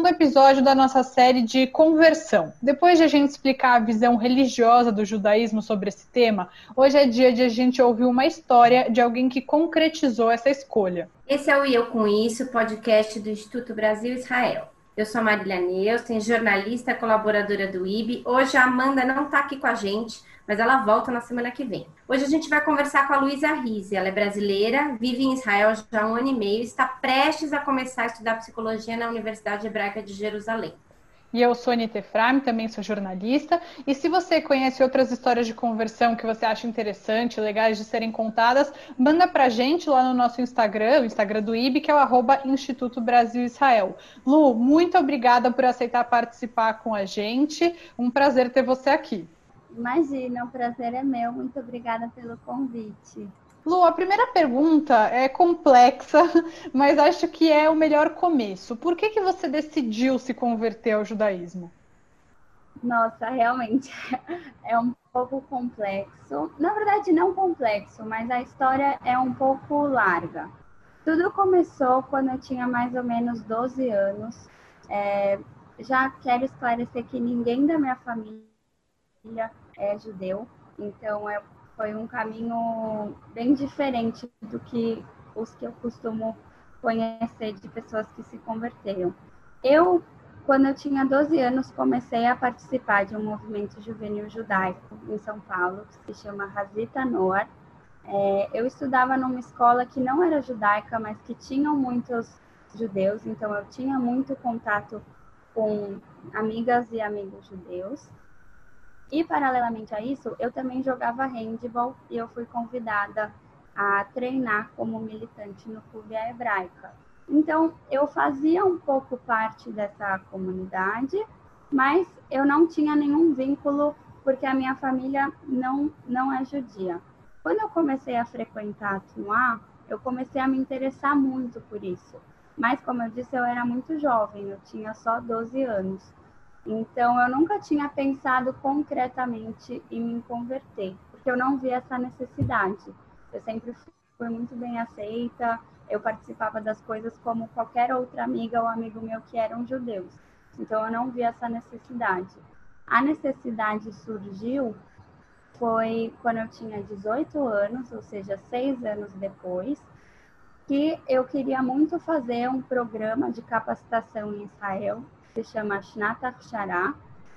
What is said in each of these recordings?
segundo episódio da nossa série de conversão. Depois de a gente explicar a visão religiosa do judaísmo sobre esse tema, hoje é dia de a gente ouvir uma história de alguém que concretizou essa escolha. Esse é o Eu Com Isso, podcast do Instituto Brasil Israel. Eu sou a Marília Neusten, jornalista, colaboradora do IB. Hoje a Amanda não está aqui com a gente, mas ela volta na semana que vem. Hoje a gente vai conversar com a Luísa Rize. Ela é brasileira, vive em Israel já há um ano e meio, está prestes a começar a estudar psicologia na Universidade Hebraica de Jerusalém. E eu sou Anita Efraim, também sou jornalista. E se você conhece outras histórias de conversão que você acha interessante, legais de serem contadas, manda pra gente lá no nosso Instagram, o Instagram do IB, que é o arroba Instituto Brasil Israel. Lu, muito obrigada por aceitar participar com a gente. Um prazer ter você aqui. Imagina, o prazer é meu. Muito obrigada pelo convite. Lu, a primeira pergunta é complexa, mas acho que é o melhor começo. Por que, que você decidiu se converter ao judaísmo? Nossa, realmente é um pouco complexo. Na verdade, não complexo, mas a história é um pouco larga. Tudo começou quando eu tinha mais ou menos 12 anos. É, já quero esclarecer que ninguém da minha família é judeu, então é, foi um caminho bem diferente do que os que eu costumo conhecer de pessoas que se converteram. Eu, quando eu tinha 12 anos, comecei a participar de um movimento juvenil judaico em São Paulo, que se chama Hazita Noar. É, eu estudava numa escola que não era judaica, mas que tinham muitos judeus, então eu tinha muito contato com amigas e amigos judeus. E, paralelamente a isso, eu também jogava handball e eu fui convidada a treinar como militante no Clube Hebraica. Então, eu fazia um pouco parte dessa comunidade, mas eu não tinha nenhum vínculo porque a minha família não, não é judia. Quando eu comecei a frequentar a Tnuá, eu comecei a me interessar muito por isso. Mas, como eu disse, eu era muito jovem, eu tinha só 12 anos. Então, eu nunca tinha pensado concretamente em me converter, porque eu não vi essa necessidade. Eu sempre fui muito bem aceita, eu participava das coisas como qualquer outra amiga ou amigo meu que eram judeus. Então, eu não vi essa necessidade. A necessidade surgiu foi quando eu tinha 18 anos, ou seja, seis anos depois, que eu queria muito fazer um programa de capacitação em Israel se chama Shnat Akshara,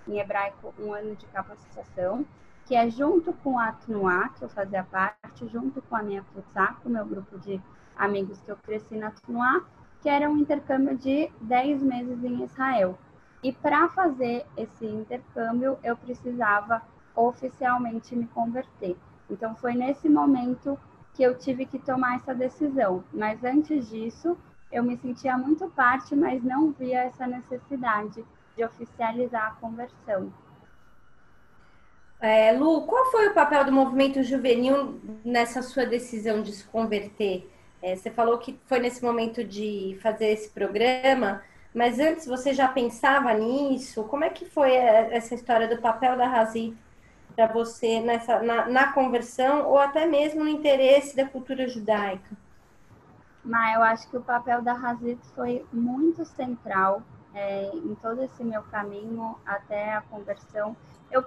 em hebraico, um ano de capacitação, que é junto com a Tnuá, que eu fazia parte, junto com a minha Futsá, com o meu grupo de amigos que eu cresci na Tnuá, que era um intercâmbio de 10 meses em Israel. E para fazer esse intercâmbio, eu precisava oficialmente me converter. Então foi nesse momento que eu tive que tomar essa decisão. Mas antes disso, eu me sentia muito parte, mas não via essa necessidade de oficializar a conversão. É, Lu, qual foi o papel do movimento juvenil nessa sua decisão de se converter? É, você falou que foi nesse momento de fazer esse programa, mas antes você já pensava nisso? Como é que foi é, essa história do papel da Razit para você nessa, na, na conversão ou até mesmo no interesse da cultura judaica? Mas eu acho que o papel da Hazit foi muito central é, em todo esse meu caminho até a conversão. Eu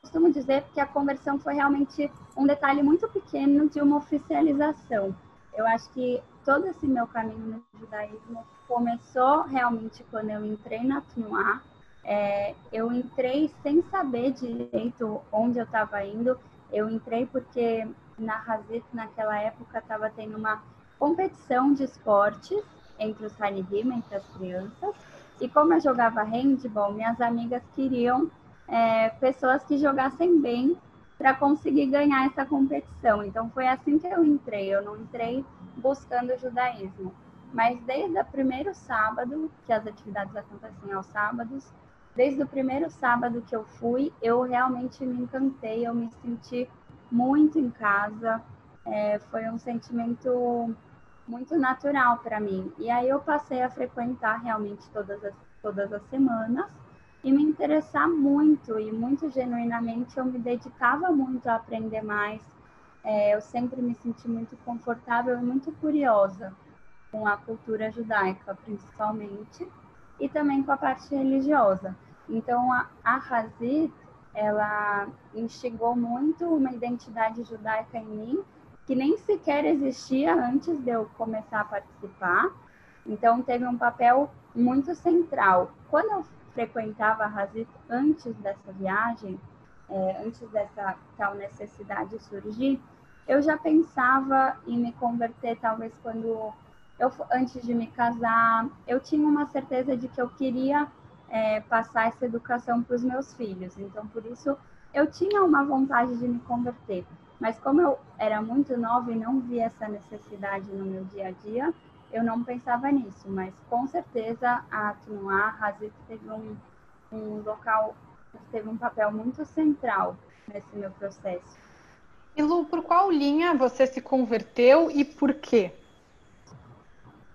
costumo dizer que a conversão foi realmente um detalhe muito pequeno de uma oficialização. Eu acho que todo esse meu caminho no judaísmo começou realmente quando eu entrei na Tnuá. É, eu entrei sem saber direito onde eu estava indo. Eu entrei porque na Hazit, naquela época, estava tendo uma competição de esportes entre os Hanidim, entre as crianças. E como eu jogava handball, minhas amigas queriam é, pessoas que jogassem bem para conseguir ganhar essa competição. Então foi assim que eu entrei. Eu não entrei buscando o judaísmo, mas desde o primeiro sábado, que as atividades acontecem aos sábados, desde o primeiro sábado que eu fui, eu realmente me encantei. Eu me senti muito em casa. É, foi um sentimento muito natural para mim. E aí eu passei a frequentar realmente todas as, todas as semanas e me interessar muito e muito genuinamente eu me dedicava muito a aprender mais. É, eu sempre me senti muito confortável e muito curiosa com a cultura judaica, principalmente. e também com a parte religiosa. Então, a, a Hazit, ela instigou muito uma identidade judaica em mim, que nem sequer existia antes de eu começar a participar. Então, teve um papel muito central. Quando eu frequentava a Hazit antes dessa viagem, é, antes dessa tal necessidade surgir, eu já pensava em me converter, talvez quando eu, antes de me casar, eu tinha uma certeza de que eu queria é, passar essa educação para os meus filhos. Então, por isso, eu tinha uma vontade de me converter. Mas como eu era muito nova e não via essa necessidade no meu dia a dia, eu não pensava nisso. Mas com certeza a Tunuá, Hazit teve um, um local, teve um papel muito central nesse meu processo. E Lu, por qual linha você se converteu e por quê?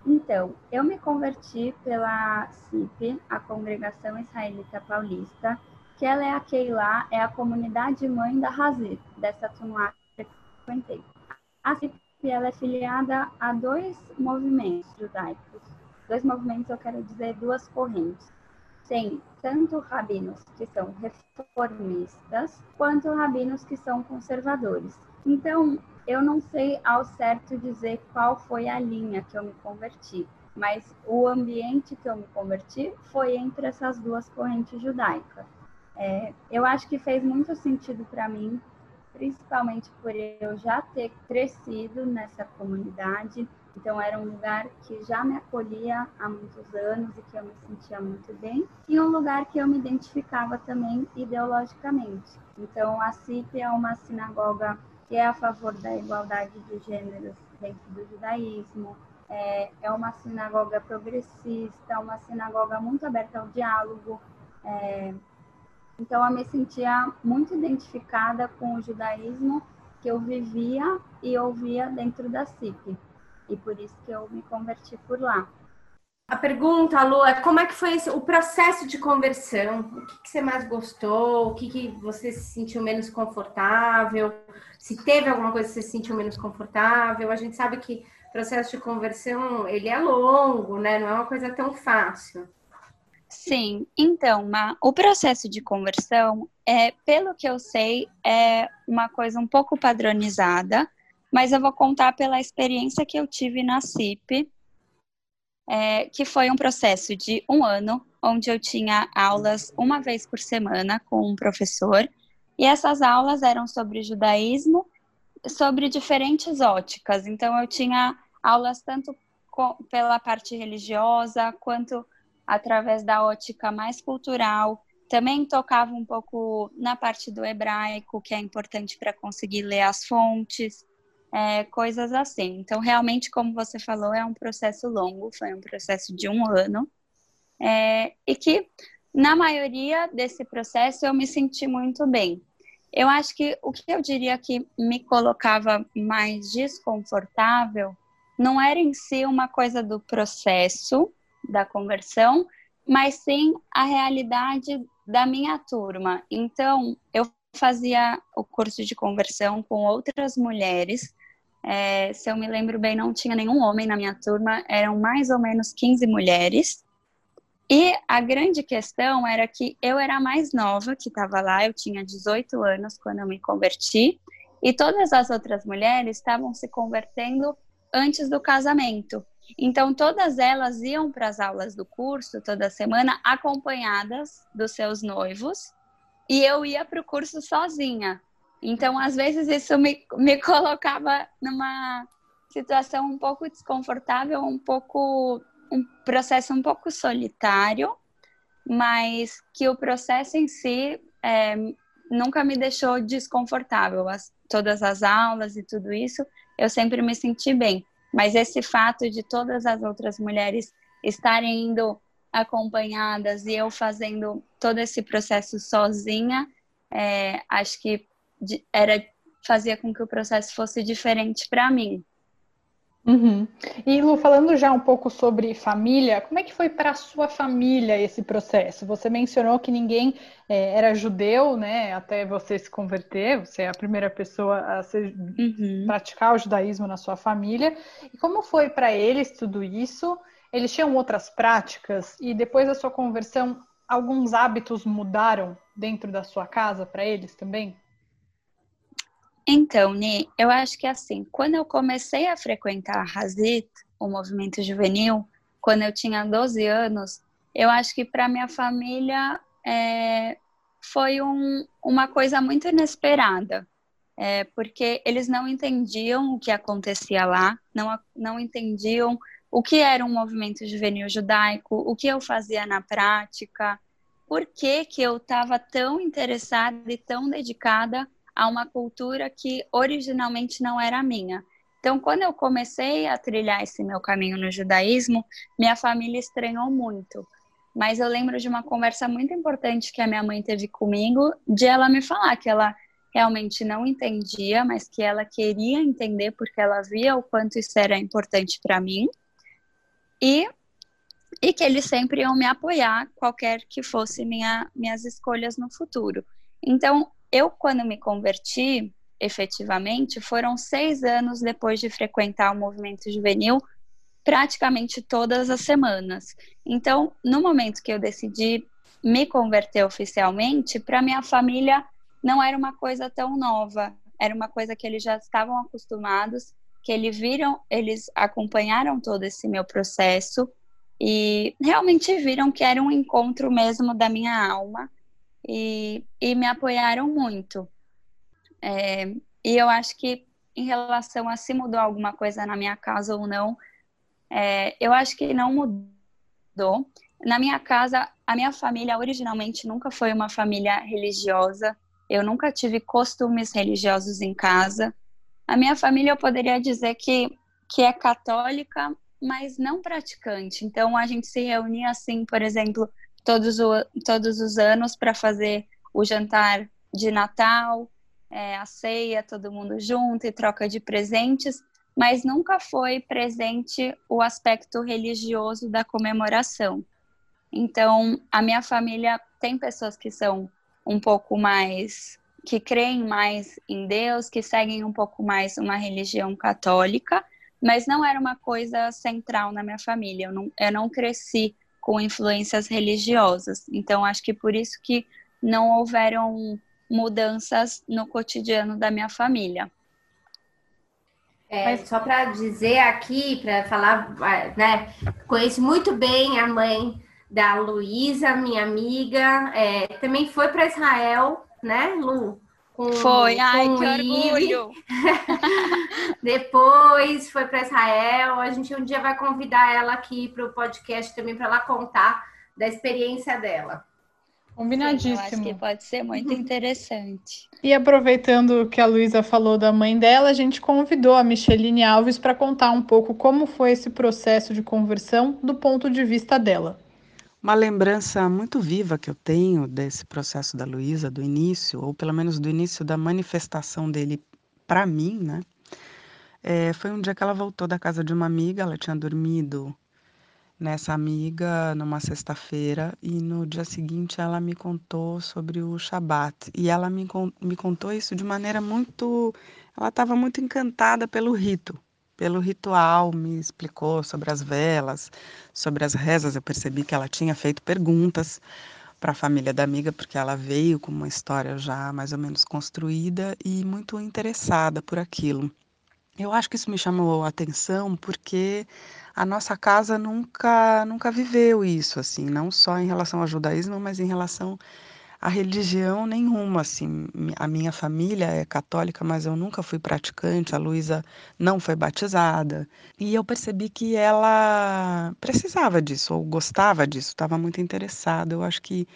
Então, eu me converti pela CIP, a Congregação Israelita Paulista, que ela é a Keilah, é a comunidade mãe da Hazir, dessa Tunuá que frequentei. A CIP ela é filiada a dois movimentos judaicos. Dois movimentos, eu quero dizer duas correntes. Tem tanto rabinos que são reformistas, quanto rabinos que são conservadores. Então, eu não sei ao certo dizer qual foi a linha que eu me converti, mas o ambiente que eu me converti foi entre essas duas correntes judaicas. É, eu acho que fez muito sentido para mim, principalmente por eu já ter crescido nessa comunidade. Então, era um lugar que já me acolhia há muitos anos e que eu me sentia muito bem, e um lugar que eu me identificava também ideologicamente. Então, a CIP é uma sinagoga que é a favor da igualdade de gêneros dentro do judaísmo. É, é uma sinagoga progressista, uma sinagoga muito aberta ao diálogo. É, então, eu me sentia muito identificada com o judaísmo que eu vivia e ouvia dentro da CIP. E por isso que eu me converti por lá. A pergunta, Lu, é como é que foi esse, o processo de conversão? O que, que você mais gostou? O que, que, você se sentiu menos confortável? Se teve alguma coisa que você se sentiu menos confortável? A gente sabe que processo de conversão, ele é longo, né? Não é uma coisa tão fácil. Sim, então, Ma, o processo de conversão, é, pelo que eu sei, é uma coisa um pouco padronizada, mas eu vou contar pela experiência que eu tive na CIP, é, que foi um processo de um ano, onde eu tinha aulas uma vez por semana com um professor, e essas aulas eram sobre judaísmo, sobre diferentes óticas. Então, eu tinha aulas tanto pela parte religiosa, quanto através da ótica mais cultural. Também tocava um pouco na parte do hebraico, que é importante para conseguir ler as fontes é, coisas assim. Então, realmente, como você falou, é um processo longo, foi um processo de um ano, é, e que, na maioria desse processo, eu me senti muito bem. Eu acho que o que eu diria que me colocava mais desconfortável não era em si uma coisa do processo da conversão, mas sim a realidade da minha turma. Então, eu fazia o curso de conversão com outras mulheres é, se eu me lembro bem, não tinha nenhum homem na minha turma, eram mais ou menos 15 mulheres. E a grande questão era que eu era a mais nova que estava lá, eu tinha 18 anos quando eu me converti, e todas as outras mulheres estavam se convertendo antes do casamento. Então, todas elas iam para as aulas do curso toda semana acompanhadas dos seus noivos, e eu ia para o curso sozinha. Então, às vezes, isso me, me colocava numa situação um pouco desconfortável, um pouco um processo um pouco solitário, mas que o processo em si é, nunca me deixou desconfortável. As, todas as aulas e tudo isso, eu sempre me senti bem. Mas esse fato de todas as outras mulheres estarem indo acompanhadas e eu fazendo todo esse processo sozinha, é, acho que era fazia com que o processo fosse diferente para mim. Uhum. E Lu, falando já um pouco sobre família, como é que foi para a sua família esse processo? Você mencionou que ninguém é, era judeu, né? Até você se converter, você é a primeira pessoa a ser, uhum. praticar o judaísmo na sua família. E como foi para eles tudo isso? eles tinham outras práticas e depois da sua conversão, alguns hábitos mudaram dentro da sua casa para eles também? Então, Ni, eu acho que assim, quando eu comecei a frequentar a Hazit, o movimento juvenil, quando eu tinha 12 anos, eu acho que para minha família é, foi um, uma coisa muito inesperada, é, porque eles não entendiam o que acontecia lá, não, não entendiam o que era um movimento juvenil judaico, o que eu fazia na prática, por que, que eu estava tão interessada e tão dedicada a uma cultura que originalmente não era minha. Então, quando eu comecei a trilhar esse meu caminho no judaísmo, minha família estranhou muito. Mas eu lembro de uma conversa muito importante que a minha mãe teve comigo, de ela me falar que ela realmente não entendia, mas que ela queria entender porque ela via o quanto isso era importante para mim e, e que eles sempre iam me apoiar, qualquer que fosse minha, minhas escolhas no futuro. Então, eu, quando me converti, efetivamente, foram seis anos depois de frequentar o movimento juvenil, praticamente todas as semanas. Então, no momento que eu decidi me converter oficialmente, para minha família não era uma coisa tão nova, era uma coisa que eles já estavam acostumados que eles viram, eles acompanharam todo esse meu processo e realmente viram que era um encontro mesmo da minha alma e, e me apoiaram muito. É, e eu acho que em relação a se mudou alguma coisa na minha casa ou não, é, eu acho que não mudou. Na minha casa, a minha família originalmente nunca foi uma família religiosa. Eu nunca tive costumes religiosos em casa. A minha família eu poderia dizer que, que é católica, mas não praticante. Então a gente se reunia assim, por exemplo, todos, o, todos os anos para fazer o jantar de Natal, é, a ceia, todo mundo junto e troca de presentes, mas nunca foi presente o aspecto religioso da comemoração. Então, a minha família tem pessoas que são um pouco mais que creem mais em Deus, que seguem um pouco mais uma religião católica, mas não era uma coisa central na minha família. Eu não, eu não cresci com influências religiosas. Então, acho que por isso que não houveram mudanças no cotidiano da minha família. É, só para dizer aqui, para falar, né? Conheço muito bem a mãe da Luísa, minha amiga. É, também foi para Israel né, Lu? Com, foi, ai, que orgulho! Depois foi para Israel. A gente um dia vai convidar ela aqui para o podcast também para ela contar da experiência dela. Combinadíssimo. Sim, acho que pode ser muito interessante. E aproveitando que a Luísa falou da mãe dela, a gente convidou a Micheline Alves para contar um pouco como foi esse processo de conversão do ponto de vista dela. Uma lembrança muito viva que eu tenho desse processo da Luísa, do início, ou pelo menos do início da manifestação dele para mim, né? É, foi um dia que ela voltou da casa de uma amiga, ela tinha dormido nessa amiga numa sexta-feira e no dia seguinte ela me contou sobre o Shabat. E ela me, me contou isso de maneira muito. Ela estava muito encantada pelo rito pelo ritual, me explicou sobre as velas, sobre as rezas. Eu percebi que ela tinha feito perguntas para a família da amiga, porque ela veio com uma história já mais ou menos construída e muito interessada por aquilo. Eu acho que isso me chamou a atenção porque a nossa casa nunca nunca viveu isso assim, não só em relação ao judaísmo, mas em relação a religião nenhuma, assim, a minha família é católica, mas eu nunca fui praticante, a Luísa não foi batizada, e eu percebi que ela precisava disso, ou gostava disso, estava muito interessada, eu acho que,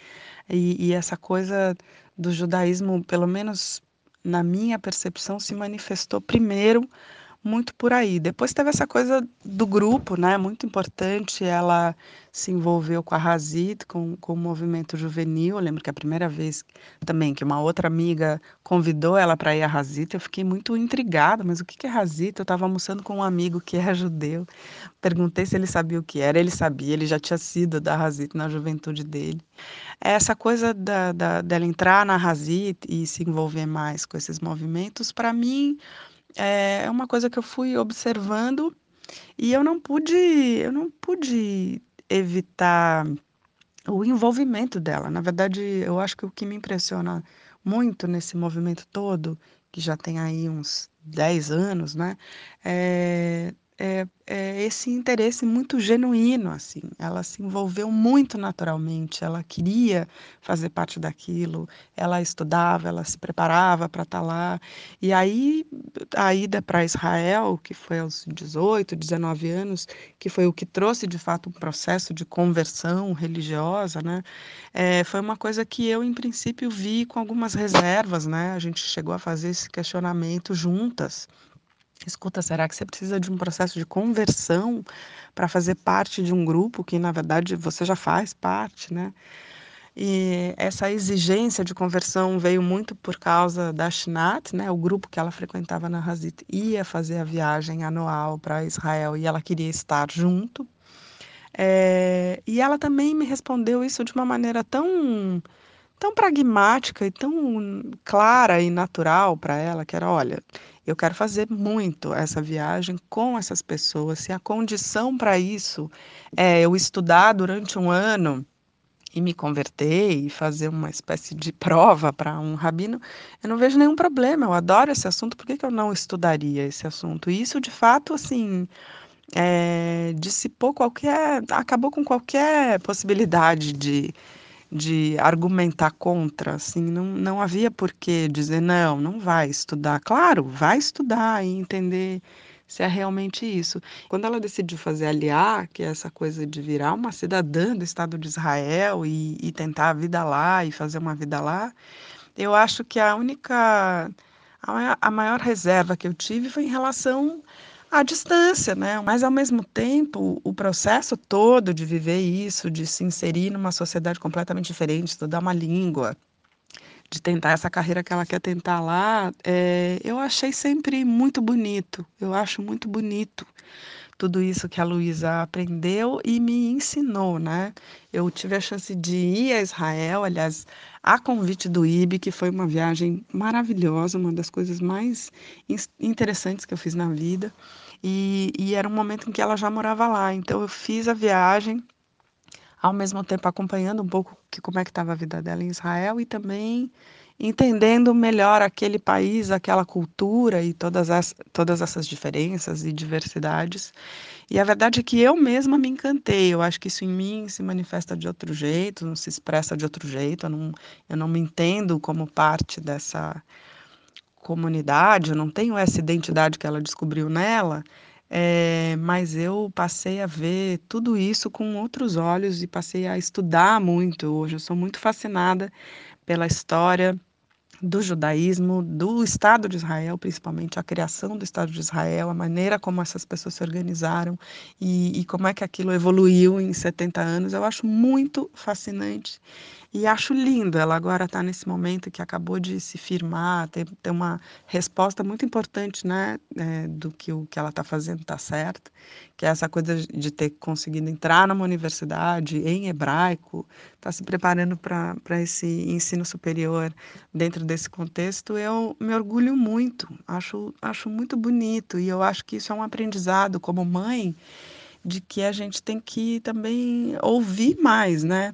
e, e essa coisa do judaísmo, pelo menos na minha percepção, se manifestou primeiro muito por aí. Depois teve essa coisa do grupo, né? Muito importante. Ela se envolveu com a Razit, com, com o movimento juvenil. Eu lembro que a primeira vez também que uma outra amiga convidou ela para ir à Razit, eu fiquei muito intrigada. Mas o que é Razit? Eu estava almoçando com um amigo que é judeu. Perguntei se ele sabia o que era. Ele sabia, ele já tinha sido da Razit na juventude dele. Essa coisa da, da, dela entrar na Razit e se envolver mais com esses movimentos, para mim é uma coisa que eu fui observando E eu não pude, eu não pude evitar o envolvimento dela. Na verdade, eu acho que o que me impressiona muito nesse movimento todo, que já tem aí uns 10 anos, né, é, é, é, esse interesse muito genuíno, assim. Ela se envolveu muito naturalmente, ela queria fazer parte daquilo, ela estudava, ela se preparava para estar tá lá. E aí, a ida para Israel, que foi aos 18, 19 anos, que foi o que trouxe, de fato, um processo de conversão religiosa, né? É, foi uma coisa que eu, em princípio, vi com algumas reservas, né? A gente chegou a fazer esse questionamento juntas Escuta, será que você precisa de um processo de conversão para fazer parte de um grupo que, na verdade, você já faz parte, né? E essa exigência de conversão veio muito por causa da Shinat, né? O grupo que ela frequentava na Hazit ia fazer a viagem anual para Israel e ela queria estar junto. É, e ela também me respondeu isso de uma maneira tão tão pragmática e tão clara e natural para ela, que era, olha, eu quero fazer muito essa viagem com essas pessoas. Se a condição para isso é eu estudar durante um ano e me converter e fazer uma espécie de prova para um rabino, eu não vejo nenhum problema. Eu adoro esse assunto. Por que, que eu não estudaria esse assunto? E isso, de fato, assim, é, dissipou qualquer, acabou com qualquer possibilidade de de argumentar contra, assim, não, não havia por que dizer não, não vai estudar. Claro, vai estudar e entender se é realmente isso. Quando ela decidiu fazer aliar, que é essa coisa de virar uma cidadã do Estado de Israel e, e tentar a vida lá e fazer uma vida lá, eu acho que a única, a, a maior reserva que eu tive foi em relação à distância, né? Mas ao mesmo tempo, o processo todo de viver isso, de se inserir numa sociedade completamente diferente, estudar uma língua, de tentar essa carreira que ela quer tentar lá, é, eu achei sempre muito bonito. Eu acho muito bonito tudo isso que a Luísa aprendeu e me ensinou, né? Eu tive a chance de ir a Israel, aliás, a convite do IB, que foi uma viagem maravilhosa, uma das coisas mais interessantes que eu fiz na vida. E, e era um momento em que ela já morava lá. Então eu fiz a viagem, ao mesmo tempo acompanhando um pouco que, como é que estava a vida dela em Israel e também entendendo melhor aquele país, aquela cultura e todas, as, todas essas diferenças e diversidades. E a verdade é que eu mesma me encantei. Eu acho que isso em mim se manifesta de outro jeito, não se expressa de outro jeito. Eu não, eu não me entendo como parte dessa comunidade, eu não tenho essa identidade que ela descobriu nela, é, mas eu passei a ver tudo isso com outros olhos e passei a estudar muito. Hoje eu sou muito fascinada pela história do judaísmo, do Estado de Israel, principalmente a criação do Estado de Israel, a maneira como essas pessoas se organizaram e, e como é que aquilo evoluiu em 70 anos. Eu acho muito fascinante e acho lindo ela agora estar tá nesse momento que acabou de se firmar, ter, ter uma resposta muito importante né, é, do que o que ela está fazendo está certo, que é essa coisa de ter conseguido entrar numa universidade em hebraico, está se preparando para esse ensino superior dentro desse contexto, eu me orgulho muito, acho, acho muito bonito e eu acho que isso é um aprendizado como mãe de que a gente tem que também ouvir mais, né?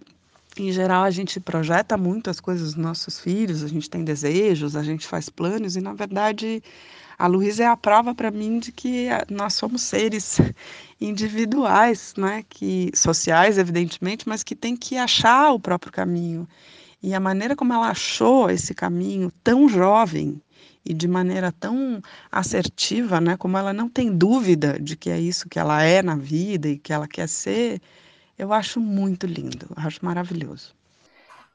Em geral, a gente projeta muito as coisas dos nossos filhos, a gente tem desejos, a gente faz planos, e na verdade, a Luísa é a prova para mim de que eh, nós somos seres individuais, né? que, sociais, evidentemente, mas que tem que achar o próprio caminho. E a maneira como ela achou esse caminho tão jovem e de maneira tão assertiva, né? como ela não tem dúvida de que é isso que ela é na vida e que ela quer ser eu acho muito lindo, acho maravilhoso.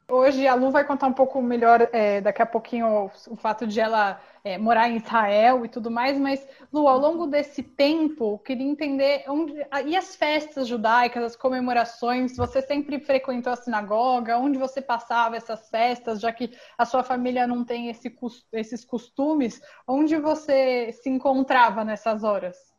Hoje a Lu vai contar um pouco melhor é, daqui a pouquinho o, o fato de ela é, morar em Israel e tudo mais, mas Lu, ao longo desse tempo, queria entender onde e as festas judaicas, as comemorações, você sempre frequentou a sinagoga, onde você passava essas festas, já que a sua família não tem esse, esses costumes, onde você se encontrava nessas horas?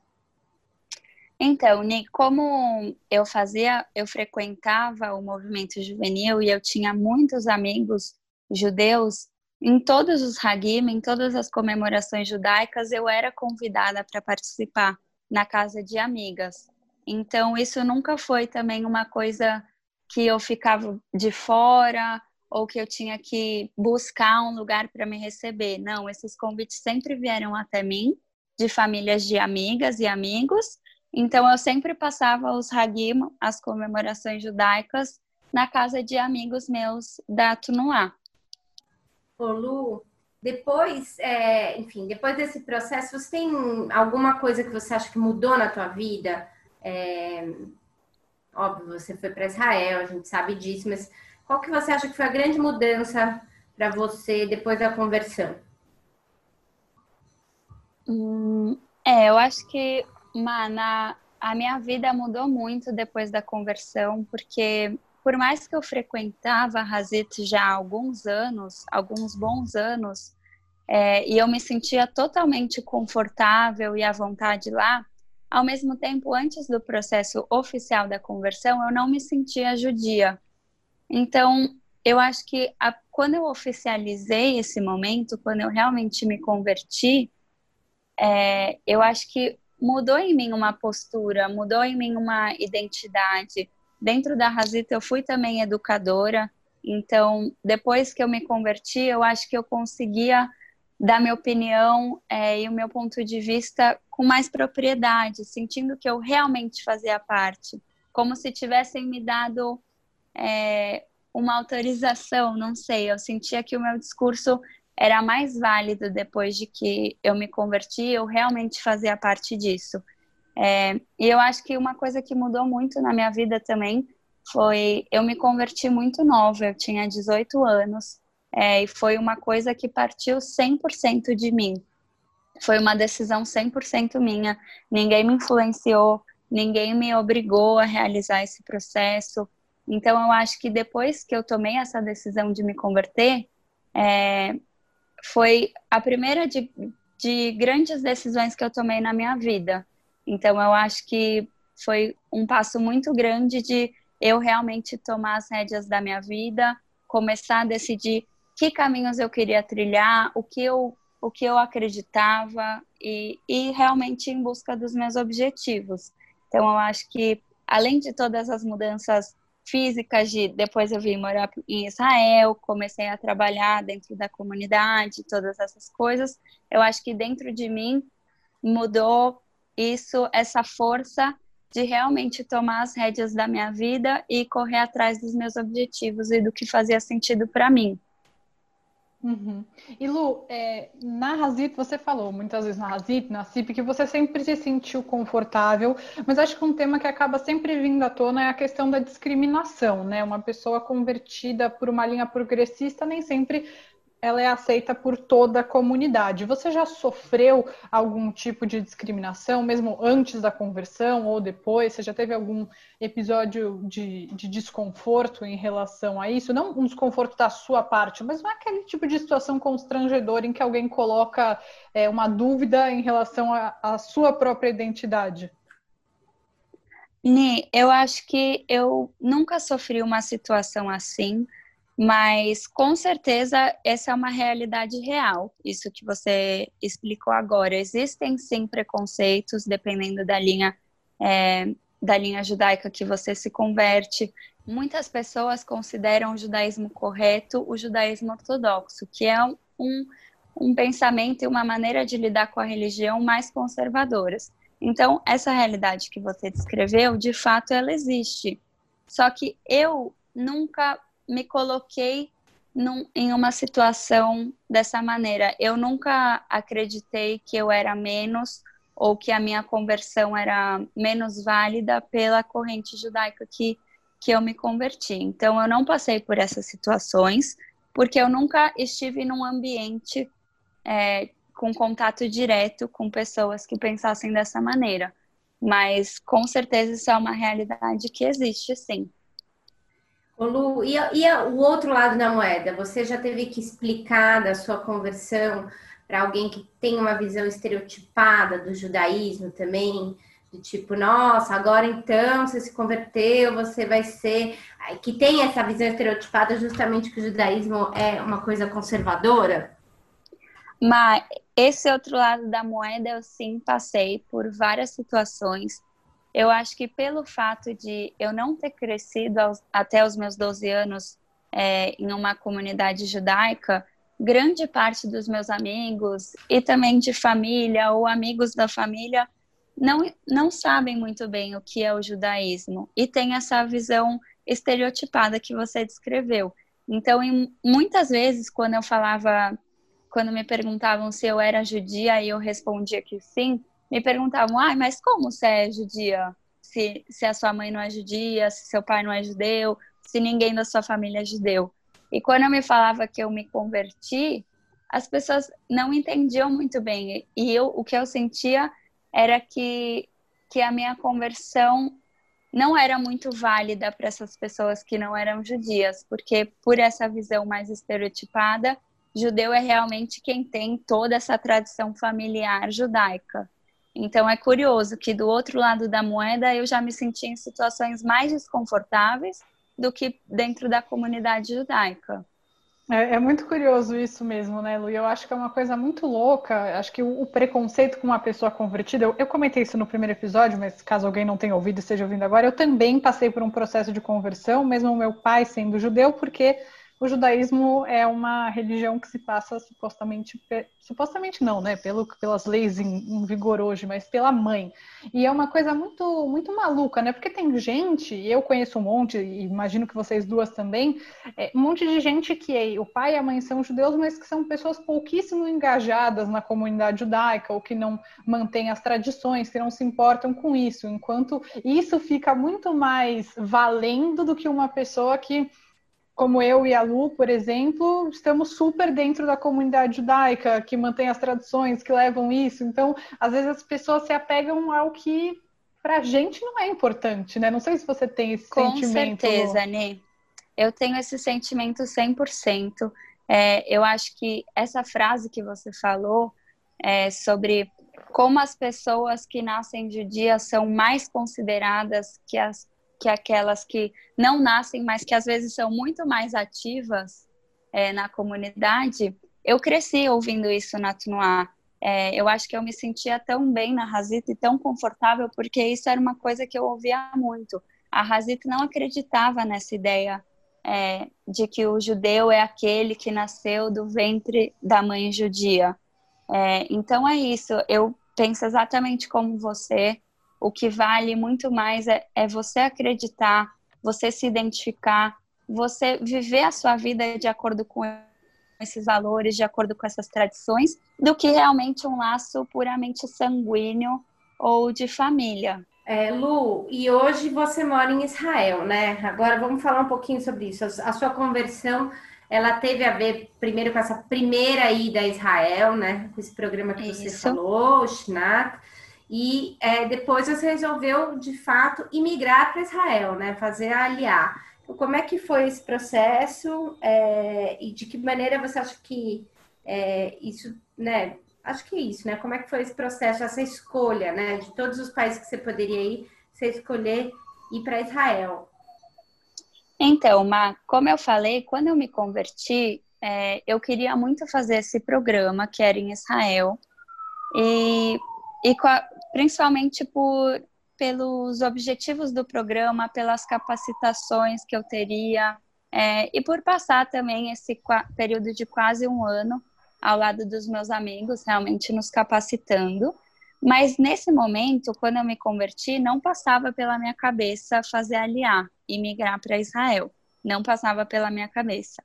Então, Nick, como eu fazia, eu frequentava o movimento juvenil e eu tinha muitos amigos judeus, em todos os Hagim, em todas as comemorações judaicas, eu era convidada para participar. na casa de amigas. Então, isso nunca foi também uma coisa que eu ficava de fora ou que eu tinha que buscar um lugar para me receber. Não, esses convites sempre vieram até mim, de famílias de amigas e amigos. Então, eu sempre passava os Hagim, as comemorações judaicas, na casa de amigos meus da Tunuá. Ô Lu, depois, é, enfim, depois desse processo, você tem alguma coisa que você acha que mudou na tua vida? É, óbvio, você foi para Israel, a gente sabe disso, mas qual que você acha que foi a grande mudança para você depois da conversão? Hum, é, eu acho que, Mana, a minha vida mudou muito depois da conversão, porque por mais que eu frequentava a Hazit já há alguns anos, alguns bons anos, é, e eu me sentia totalmente confortável e à vontade lá, ao mesmo tempo, antes do processo oficial da conversão, eu não me sentia judia. Então, eu acho que a, quando eu oficializei esse momento, quando eu realmente me converti, é, eu acho que mudou em mim uma postura, mudou em mim uma identidade, Dentro da Razita eu fui também educadora, então depois que eu me converti, eu acho que eu conseguia dar minha opinião é, e o meu ponto de vista com mais propriedade, sentindo que eu realmente fazia parte, como se tivessem me dado é, uma autorização, não sei, eu sentia que o meu discurso era mais válido depois de que eu me converti, eu realmente fazia parte disso. É, e eu acho que uma coisa que mudou muito na minha vida também foi eu me converti muito nova, eu tinha 18 anos, é, e foi uma coisa que partiu 100% de mim. Foi uma decisão 100% minha, ninguém me influenciou, ninguém me obrigou a realizar esse processo. Então, eu acho que depois que eu tomei essa decisão de me converter, é, foi a primeira de, de grandes decisões que eu tomei na minha vida. Então, eu acho que foi um passo muito grande de eu realmente tomar as rédeas da minha vida, começar a decidir que caminhos eu queria trilhar, o que eu, o que eu acreditava e, e realmente em busca dos meus objetivos. Então, eu acho que, além de todas as mudanças físicas, de depois eu vim morar em Israel, comecei a trabalhar dentro da comunidade, todas essas coisas, eu acho que dentro de mim mudou isso, essa força de realmente tomar as rédeas da minha vida e correr atrás dos meus objetivos e do que fazia sentido para mim. Uhum. E Lu, é, na Razit você falou muitas vezes na Razit, na CIP, que você sempre se sentiu confortável, mas acho que um tema que acaba sempre vindo à tona é a questão da discriminação, né? Uma pessoa convertida por uma linha progressista nem sempre ela é aceita por toda a comunidade. Você já sofreu algum tipo de discriminação, mesmo antes da conversão ou depois? Você já teve algum episódio de, de desconforto em relação a isso? Não um desconforto da sua parte, mas não é aquele tipo de situação constrangedora em que alguém coloca é, uma dúvida em relação à sua própria identidade? Ni, eu acho que eu nunca sofri uma situação assim mas com certeza essa é uma realidade real, isso que você explicou agora. Existem sim preconceitos, dependendo da linha, é, da linha judaica que você se converte. Muitas pessoas consideram o judaísmo correto o judaísmo ortodoxo, que é um, um pensamento e uma maneira de lidar com a religião mais conservadoras. Então, essa realidade que você descreveu, de fato, ela existe. Só que eu nunca me coloquei num, em uma situação dessa maneira. Eu nunca acreditei que eu era menos ou que a minha conversão era menos válida pela corrente judaica que, que eu me converti. Então, eu não passei por essas situações, porque eu nunca estive num ambiente é, com contato direto com pessoas que pensassem dessa maneira. Mas, com certeza, isso é uma realidade que existe, sim. Lu, e, e o outro lado da moeda? Você já teve que explicar da sua conversão para alguém que tem uma visão estereotipada do judaísmo também? De tipo, nossa, agora então você se converteu, você vai ser. Que tem essa visão estereotipada justamente que o judaísmo é uma coisa conservadora? Mas esse outro lado da moeda eu sim passei por várias situações. Eu acho que pelo fato de eu não ter crescido aos, até os meus 12 anos é, em uma comunidade judaica, grande parte dos meus amigos e também de família ou amigos da família não, não sabem muito bem o que é o judaísmo e tem essa visão estereotipada que você descreveu. Então, em, muitas vezes, quando eu falava, quando me perguntavam se eu era judia e eu respondia que sim, me perguntavam, ah, mas como você é judia? Se, se a sua mãe não é judia, se seu pai não é judeu, se ninguém da sua família é judeu. E quando eu me falava que eu me converti, as pessoas não entendiam muito bem. E eu, o que eu sentia era que, que a minha conversão não era muito válida para essas pessoas que não eram judias, porque por essa visão mais estereotipada, judeu é realmente quem tem toda essa tradição familiar judaica. Então é curioso que do outro lado da moeda eu já me senti em situações mais desconfortáveis do que dentro da comunidade judaica. É, é, muito curioso isso mesmo, né, Lu? Eu acho que é uma coisa muito louca. Acho que o, o preconceito com uma pessoa convertida. Eu, eu, comentei isso no primeiro episódio, mas caso alguém não tenha ouvido e esteja ouvindo agora, eu também passei por um processo de conversão, mesmo meu pai sendo judeu, porque o judaísmo é uma religião que se passa supostamente, supostamente não, né, Pelo, pelas leis em, em, vigor hoje, mas pela mãe. E é uma coisa muito, muito maluca, né, porque tem gente, eu conheço um monte, e imagino que vocês duas também, é, um monte de gente que é, o pai e a mãe são judeus, mas que são pessoas pouquíssimo engajadas na comunidade judaica, ou que não mantêm as tradições, que não se importam com isso, enquanto isso fica muito mais valendo do que uma pessoa que como eu e a Lu, por exemplo, estamos super dentro da comunidade judaica, que mantém as tradições, que levam isso. Então, às vezes as pessoas se apegam ao que para a gente não é importante, né? Não sei se você tem esse Com sentimento. Com certeza, Nê. Eu tenho esse sentimento 100%. É, eu acho que essa frase que você falou é, sobre como as pessoas que nascem de dia são mais consideradas que as que aquelas que não nascem, mas que às vezes são muito mais ativas é, na comunidade, eu cresci ouvindo isso na Tunuá. É, eu acho que eu me sentia tão bem na Razita e tão confortável, porque isso era uma coisa que eu ouvia muito. A Razita não acreditava nessa ideia é, de que o judeu é aquele que nasceu do ventre da mãe judia. É, então é isso, eu penso exatamente como você, o que vale muito mais é, é você acreditar, você se identificar, você viver a sua vida de acordo com esses valores, de acordo com essas tradições, do que realmente um laço puramente sanguíneo ou de família. É, Lu, e hoje você mora em Israel, né? Agora vamos falar um pouquinho sobre isso. A sua conversão, ela teve a ver primeiro com essa primeira ida a Israel, né? Com esse programa que isso. você falou, o Shnat. E é, depois você resolveu, de fato, imigrar para Israel, né? Fazer a aliar. Então, como é que foi esse processo é, e de que maneira você acha que é, isso, né? Acho que é isso, né? Como é que foi esse processo, essa escolha, né? De todos os países que você poderia ir, você escolher ir para Israel. Então, Ma, como eu falei, quando eu me converti, é, eu queria muito fazer esse programa que era em Israel. E e principalmente por pelos objetivos do programa, pelas capacitações que eu teria é, e por passar também esse período de quase um ano ao lado dos meus amigos, realmente nos capacitando. Mas nesse momento, quando eu me converti, não passava pela minha cabeça fazer aliar e migrar para Israel. Não passava pela minha cabeça.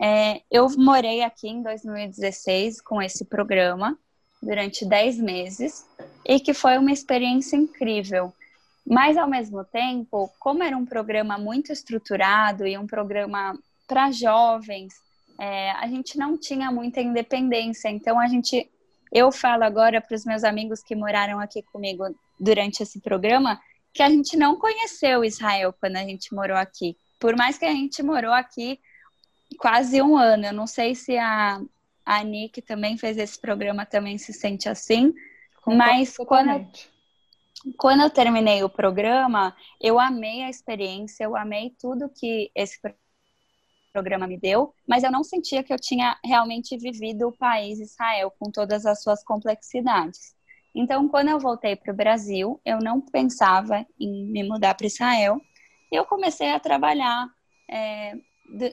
É, eu morei aqui em 2016 com esse programa durante 10 meses e que foi uma experiência incrível. Mas, ao mesmo tempo, como era um programa muito estruturado e um programa para jovens, é, a gente não tinha muita independência. Então, a gente, eu falo agora para os meus amigos que moraram aqui comigo durante esse programa, que a gente não conheceu Israel quando a gente morou aqui. Por mais que a gente morou aqui quase um ano. Eu não sei se a, a Nick também fez esse programa, também se sente assim. Mas quando eu, quando eu terminei o programa, eu amei a experiência, eu amei tudo que esse programa me deu, mas eu não sentia que eu tinha realmente vivido o país Israel com todas as suas complexidades. Então, quando eu voltei para o Brasil, eu não pensava em me mudar para Israel. Eu comecei a trabalhar é,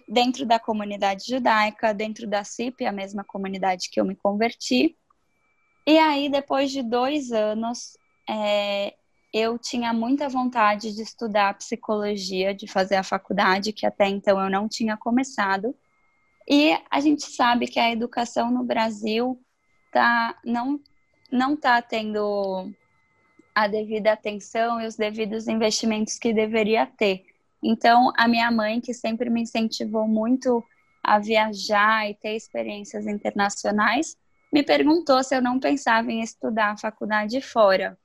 dentro da comunidade judaica, dentro da CIP, a mesma comunidade que eu me converti. E aí, depois de dois anos, é, eu tinha muita vontade de estudar psicologia, de fazer a faculdade, que até então eu não tinha começado. E a gente sabe que a educação no Brasil tá, não não está tendo a devida atenção e os devidos investimentos que deveria ter. Então, a minha mãe, que sempre me incentivou muito a viajar e ter experiências internacionais, me perguntou se eu não pensava em estudar a faculdade fora.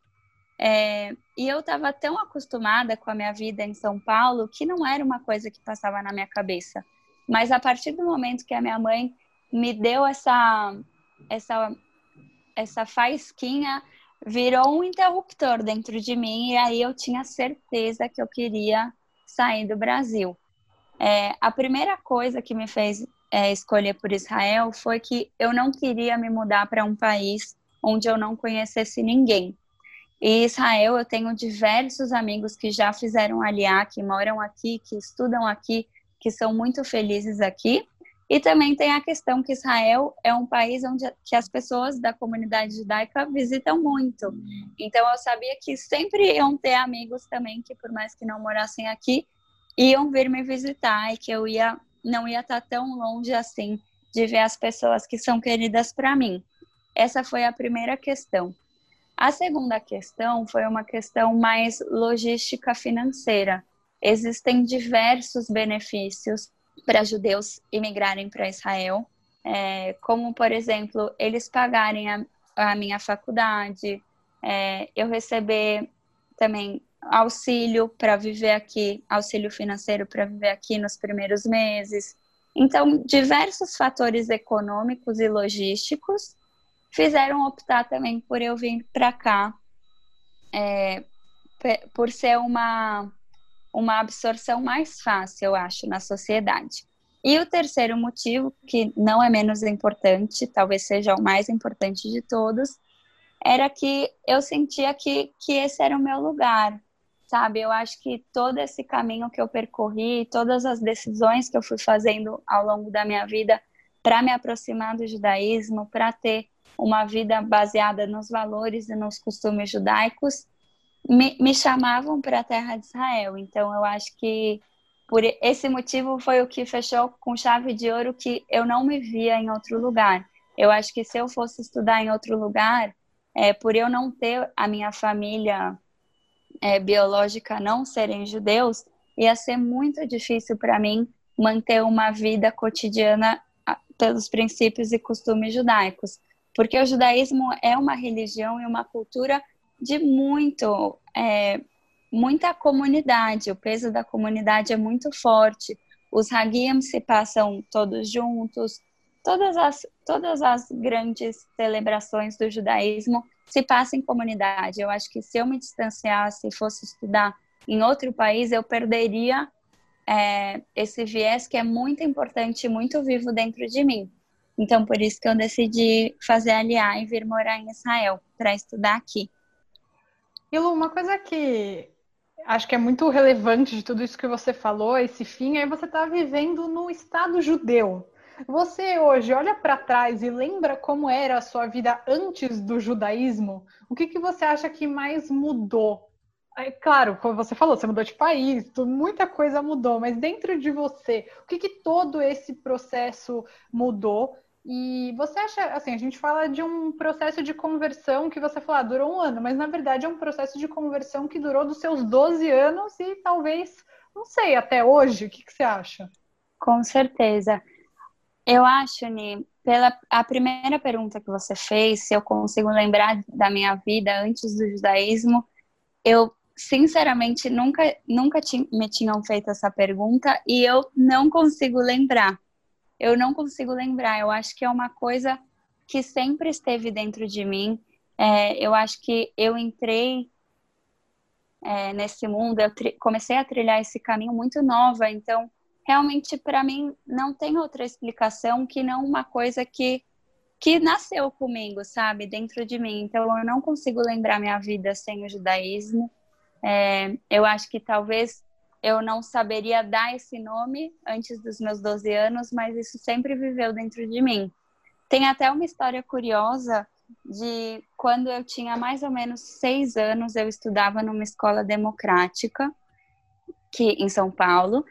É, e eu estava tão acostumada com a minha vida em São Paulo que não era uma coisa que passava na minha cabeça. Mas a partir do momento que a minha mãe me deu essa, essa, essa faísquinha, virou um interruptor dentro de mim, e aí eu tinha certeza que eu queria sair do Brasil. É, a primeira coisa que me fez é, escolher por Israel foi que eu não queria me mudar para um país onde eu não conhecesse ninguém. E Israel, eu tenho diversos amigos que já fizeram aliá, que moram aqui, que estudam aqui, que são muito felizes aqui. E também tem a questão que Israel é um país onde que as pessoas da comunidade judaica visitam muito. Então eu sabia que sempre iam ter amigos também que por mais que não morassem aqui, iam vir me visitar e que eu ia não ia estar tão longe assim de ver as pessoas que são queridas para mim. Essa foi a primeira questão. A segunda questão foi uma questão mais logística financeira. Existem diversos benefícios para judeus imigrarem para Israel, é, como, por exemplo, eles pagarem a, a minha faculdade, é, eu receber também auxílio para viver aqui, auxílio financeiro para viver aqui nos primeiros meses. Então, diversos fatores econômicos e logísticos fizeram optar também por eu vir para cá, é, por ser uma, uma absorção mais fácil, eu acho, na sociedade. E o terceiro motivo, que não é menos importante, talvez seja o mais importante de todos, era que eu sentia que, que esse era o meu lugar, sabe? Eu acho que todo esse caminho que eu percorri, todas as decisões que eu fui fazendo ao longo da minha vida para me aproximar do judaísmo, para ter uma vida baseada nos valores e nos costumes judaicos, me, me chamavam para a terra de Israel. Então, eu acho que por esse motivo foi o que fechou com chave de ouro que eu não me via em outro lugar. Eu acho que se eu fosse estudar em outro lugar, é, por eu não ter a minha família é, biológica não serem judeus, ia ser muito difícil para mim manter uma vida cotidiana pelos princípios e costumes judaicos. Porque o judaísmo é uma religião e uma cultura de muito, é, muita comunidade, o peso da comunidade é muito forte, os hagim se passam todos juntos, todas as, todas as grandes celebrações do judaísmo se passam em comunidade. Eu acho que se eu me distanciasse e fosse estudar em outro país, eu perderia é, esse viés que é muito importante, muito vivo dentro de mim. Então, por isso que eu decidi fazer aliar e vir morar em Israel para estudar aqui. E Lu, uma coisa que acho que é muito relevante de tudo isso que você falou, esse fim, é você estar tá vivendo no Estado judeu. Você hoje olha para trás e lembra como era a sua vida antes do judaísmo? O que, que você acha que mais mudou? É, claro, como você falou, você mudou de país, muita coisa mudou, mas dentro de você, o que, que todo esse processo mudou e você acha, assim, a gente fala de um processo de conversão que você falou, ah, durou um ano, mas na verdade é um processo de conversão que durou dos seus 12 anos e talvez, não sei, até hoje. O que, que você acha? Com certeza. Eu acho, Ni, pela a primeira pergunta que você fez, se eu consigo lembrar da minha vida antes do judaísmo, eu sinceramente nunca, nunca me tinham feito essa pergunta e eu não consigo lembrar eu não consigo lembrar. Eu acho que é uma coisa que sempre esteve dentro de mim. É, eu acho que eu entrei é, nesse mundo, eu comecei a trilhar esse caminho muito nova, então realmente para mim não tem outra explicação que não uma coisa que que nasceu comigo, sabe, dentro de mim. Então eu não consigo lembrar minha vida sem o judaísmo. É, eu acho que talvez eu não saberia dar esse nome antes dos meus 12 anos, mas isso sempre viveu dentro de mim. Tem até uma história curiosa de quando eu tinha mais ou menos seis anos, eu estudava numa escola democrática que em São Paulo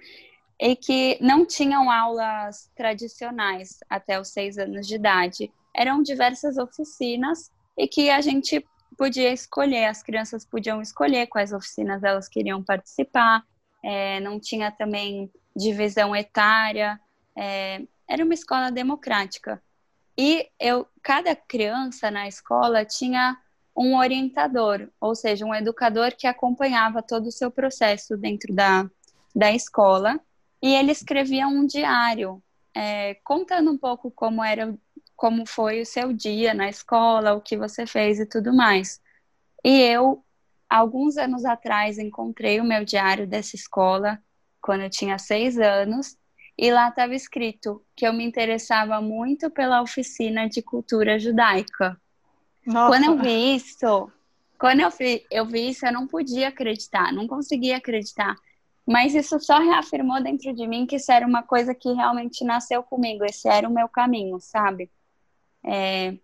e que não tinham aulas tradicionais até os seis anos de idade. Eram diversas oficinas e que a gente podia escolher, as crianças podiam escolher quais oficinas elas queriam participar, é, não tinha também divisão etária, é, era uma escola democrática. E eu, cada criança na escola tinha um orientador, ou seja, um educador que acompanhava todo o seu processo dentro da, da escola, e ele escrevia um diário, é, contando um pouco como era, como foi o seu dia na escola, o que você fez e tudo mais. E eu, alguns anos atrás, encontrei o meu diário dessa escola, quando eu tinha seis anos, e lá estava escrito que eu me interessava muito pela oficina de cultura judaica. Nossa. Quando eu vi isso, quando eu vi, eu vi isso, eu não podia acreditar, não conseguia acreditar. Mas isso só reafirmou dentro de mim que isso era uma coisa que realmente nasceu comigo, esse era o meu caminho, sabe? É...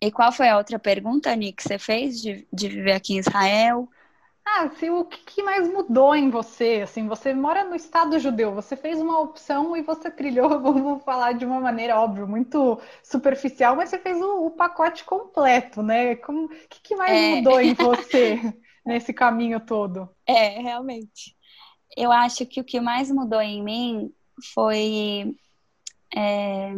E qual foi a outra pergunta, Nick, que você fez de, de viver aqui em Israel? Ah, assim, o que mais mudou em você? Assim, você mora no Estado judeu, você fez uma opção e você trilhou, vamos falar de uma maneira, óbvio, muito superficial, mas você fez o, o pacote completo, né? O que, que mais é... mudou em você nesse caminho todo? É, realmente. Eu acho que o que mais mudou em mim foi. É...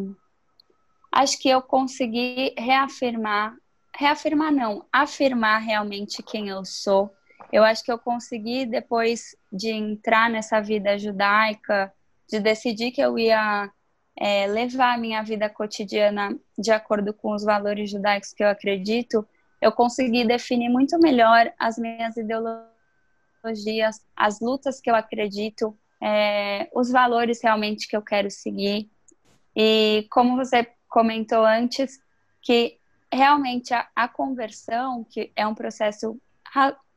Acho que eu consegui reafirmar reafirmar não, afirmar realmente quem eu sou eu acho que eu consegui, depois de entrar nessa vida judaica, de decidir que eu ia é, levar a minha vida cotidiana de acordo com os valores judaicos que eu acredito, eu consegui definir muito melhor as minhas ideologias, as lutas que eu acredito, é, os valores realmente que eu quero seguir. E como você comentou antes, que realmente a, a conversão, que é um processo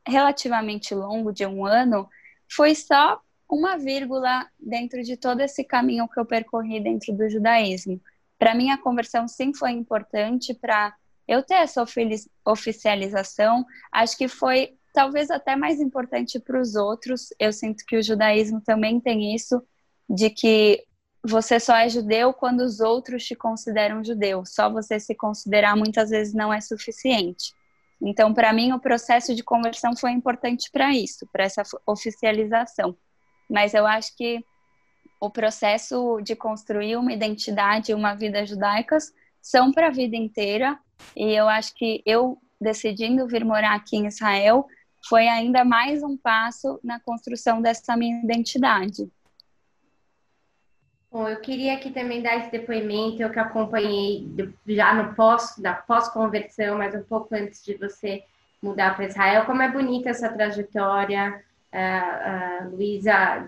relativamente longo, de um ano, foi só uma vírgula dentro de todo esse caminho que eu percorri dentro do judaísmo. Para mim, a conversão sim foi importante para eu ter essa oficialização. Acho que foi talvez até mais importante para os outros. Eu sinto que o judaísmo também tem isso, de que você só é judeu quando os outros te consideram judeu. Só você se considerar muitas vezes não é suficiente. Então, para mim, o processo de conversão foi importante para isso, para essa oficialização. Mas eu acho que o processo de construir uma identidade uma vida judaicas são para a vida inteira. E eu acho que eu decidindo vir morar aqui em Israel foi ainda mais um passo na construção dessa minha identidade. Bom, eu queria aqui também dar esse depoimento, eu que acompanhei já no pós, da pós-conversão, mas um pouco antes de você mudar para Israel, como é bonita essa trajetória, uh, uh, Luísa,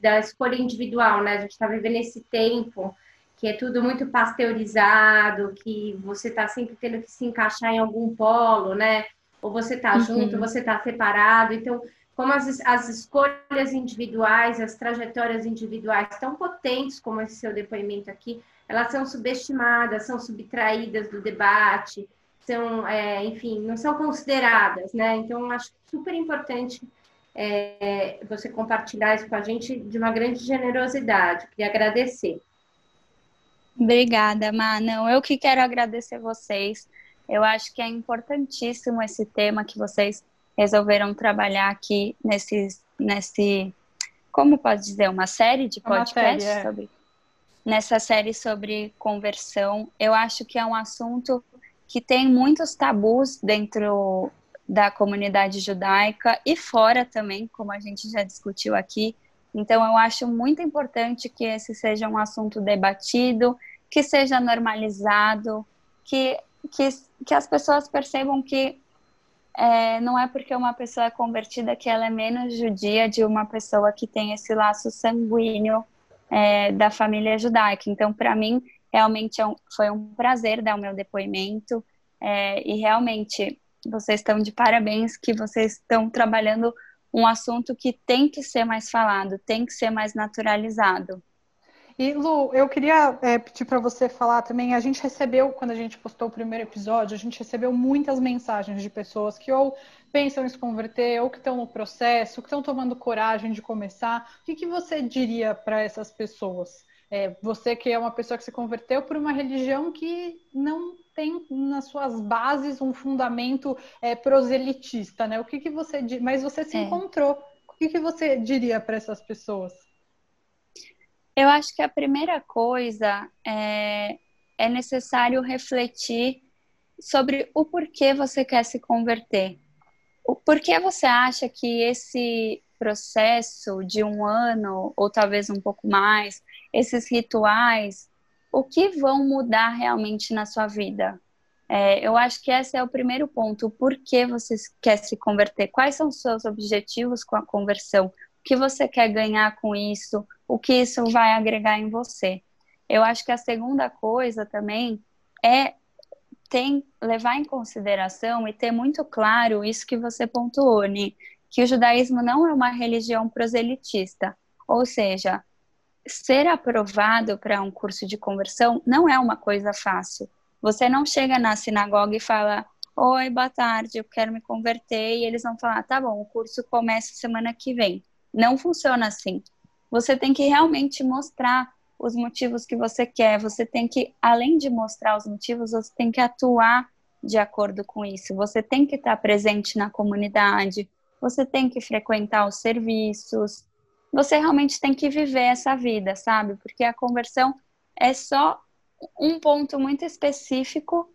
da escolha individual, né? A gente está vivendo esse tempo que é tudo muito pasteurizado, que você está sempre tendo que se encaixar em algum polo, né? Ou você está uhum. junto, você está separado. Então, como as, as escolhas individuais, as trajetórias individuais tão potentes como esse seu depoimento aqui, elas são subestimadas, são subtraídas do debate, são, é, enfim, não são consideradas, né? Então, acho super importante é, você compartilhar isso com a gente de uma grande generosidade. Queria agradecer. Obrigada, Má. eu que quero agradecer vocês. Eu acho que é importantíssimo esse tema que vocês resolveram trabalhar aqui nesse, nesse como pode dizer, uma série de podcasts é. sobre nessa série sobre conversão. Eu acho que é um assunto que tem muitos tabus dentro da comunidade judaica e fora também, como a gente já discutiu aqui. Então, eu acho muito importante que esse seja um assunto debatido, que seja normalizado, que, que, que as pessoas percebam que é, não é porque uma pessoa é convertida que ela é menos judia de uma pessoa que tem esse laço sanguíneo é, da família judaica. Então, para mim, realmente é um, foi um prazer dar o meu depoimento é, e realmente vocês estão de parabéns que vocês estão trabalhando um assunto que tem que ser mais falado, tem que ser mais naturalizado. E Lu, eu queria é, pedir para você falar também. A gente recebeu, quando a gente postou o primeiro episódio, a gente recebeu muitas mensagens de pessoas que ou pensam em se converter, ou que estão no processo, que estão tomando coragem de começar. O que, que você diria para essas pessoas? É, você que é uma pessoa que se converteu por uma religião que não tem nas suas bases um fundamento é, proselitista, né? O que, que você mas você se é. encontrou? O que, que você diria para essas pessoas? Eu acho que a primeira coisa é, é necessário refletir sobre o porquê você quer se converter. O porquê você acha que esse processo de um ano, ou talvez um pouco mais, esses rituais, o que vão mudar realmente na sua vida? É, eu acho que esse é o primeiro ponto. O porquê você quer se converter? Quais são os seus objetivos com a conversão? O que você quer ganhar com isso? O que isso vai agregar em você. Eu acho que a segunda coisa também é tem, levar em consideração e ter muito claro isso que você pontuou, Ni, que o judaísmo não é uma religião proselitista, ou seja, ser aprovado para um curso de conversão não é uma coisa fácil. Você não chega na sinagoga e fala: Oi, boa tarde, eu quero me converter, e eles vão falar: Tá bom, o curso começa semana que vem. Não funciona assim você tem que realmente mostrar os motivos que você quer. Você tem que, além de mostrar os motivos, você tem que atuar de acordo com isso. Você tem que estar presente na comunidade, você tem que frequentar os serviços, você realmente tem que viver essa vida, sabe? Porque a conversão é só um ponto muito específico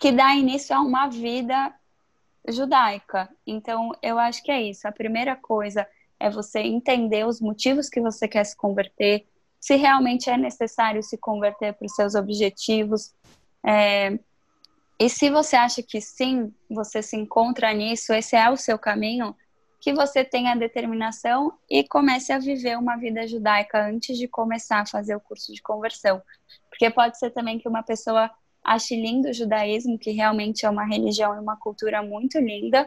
que dá início a uma vida judaica. Então, eu acho que é isso. A primeira coisa é você entender os motivos que você quer se converter, se realmente é necessário se converter para os seus objetivos. É, e se você acha que sim, você se encontra nisso, esse é o seu caminho, que você tenha determinação e comece a viver uma vida judaica antes de começar a fazer o curso de conversão. Porque pode ser também que uma pessoa ache lindo o judaísmo, que realmente é uma religião e uma cultura muito linda,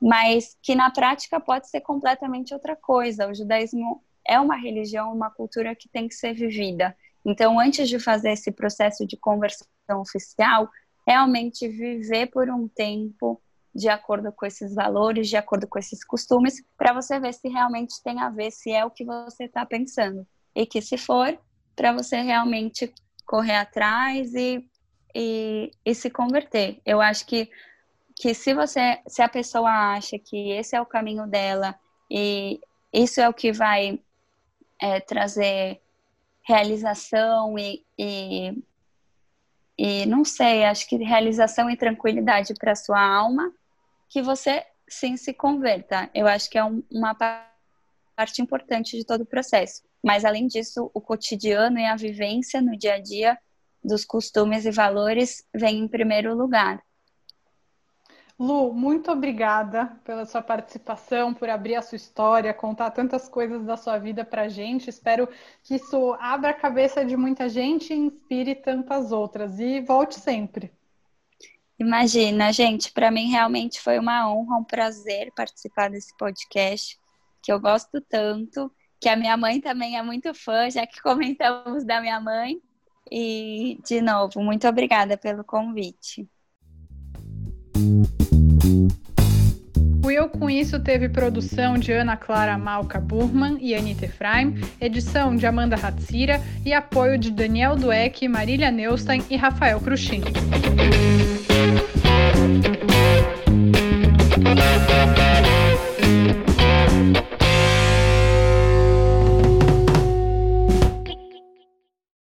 mas que na prática pode ser completamente outra coisa. O judaísmo é uma religião, uma cultura que tem que ser vivida. Então, antes de fazer esse processo de conversão oficial, realmente viver por um tempo de acordo com esses valores, de acordo com esses costumes, para você ver se realmente tem a ver, se é o que você está pensando. E que, se for, para você realmente correr atrás e, e, e se converter. Eu acho que que se você, se a pessoa acha que esse é o caminho dela e isso é o que vai é, trazer realização e, e, e, não sei, acho que realização e tranquilidade para sua alma, que você sim se converta. Eu acho que é um, uma parte importante de todo o processo. Mas além disso, o cotidiano e a vivência no dia a dia dos costumes e valores vem em primeiro lugar. Lu, muito obrigada pela sua participação, por abrir a sua história, contar tantas coisas da sua vida para gente. Espero que isso abra a cabeça de muita gente e inspire tantas outras. E volte sempre. Imagina, gente, para mim realmente foi uma honra, um prazer participar desse podcast, que eu gosto tanto, que a minha mãe também é muito fã, já que comentamos da minha mãe. E, de novo, muito obrigada pelo convite. Eu Com Isso teve produção de Ana Clara Malca Burman e Anita Efraim, edição de Amanda Hatzira e apoio de Daniel Dueck, Marília Neustein e Rafael Cruxin.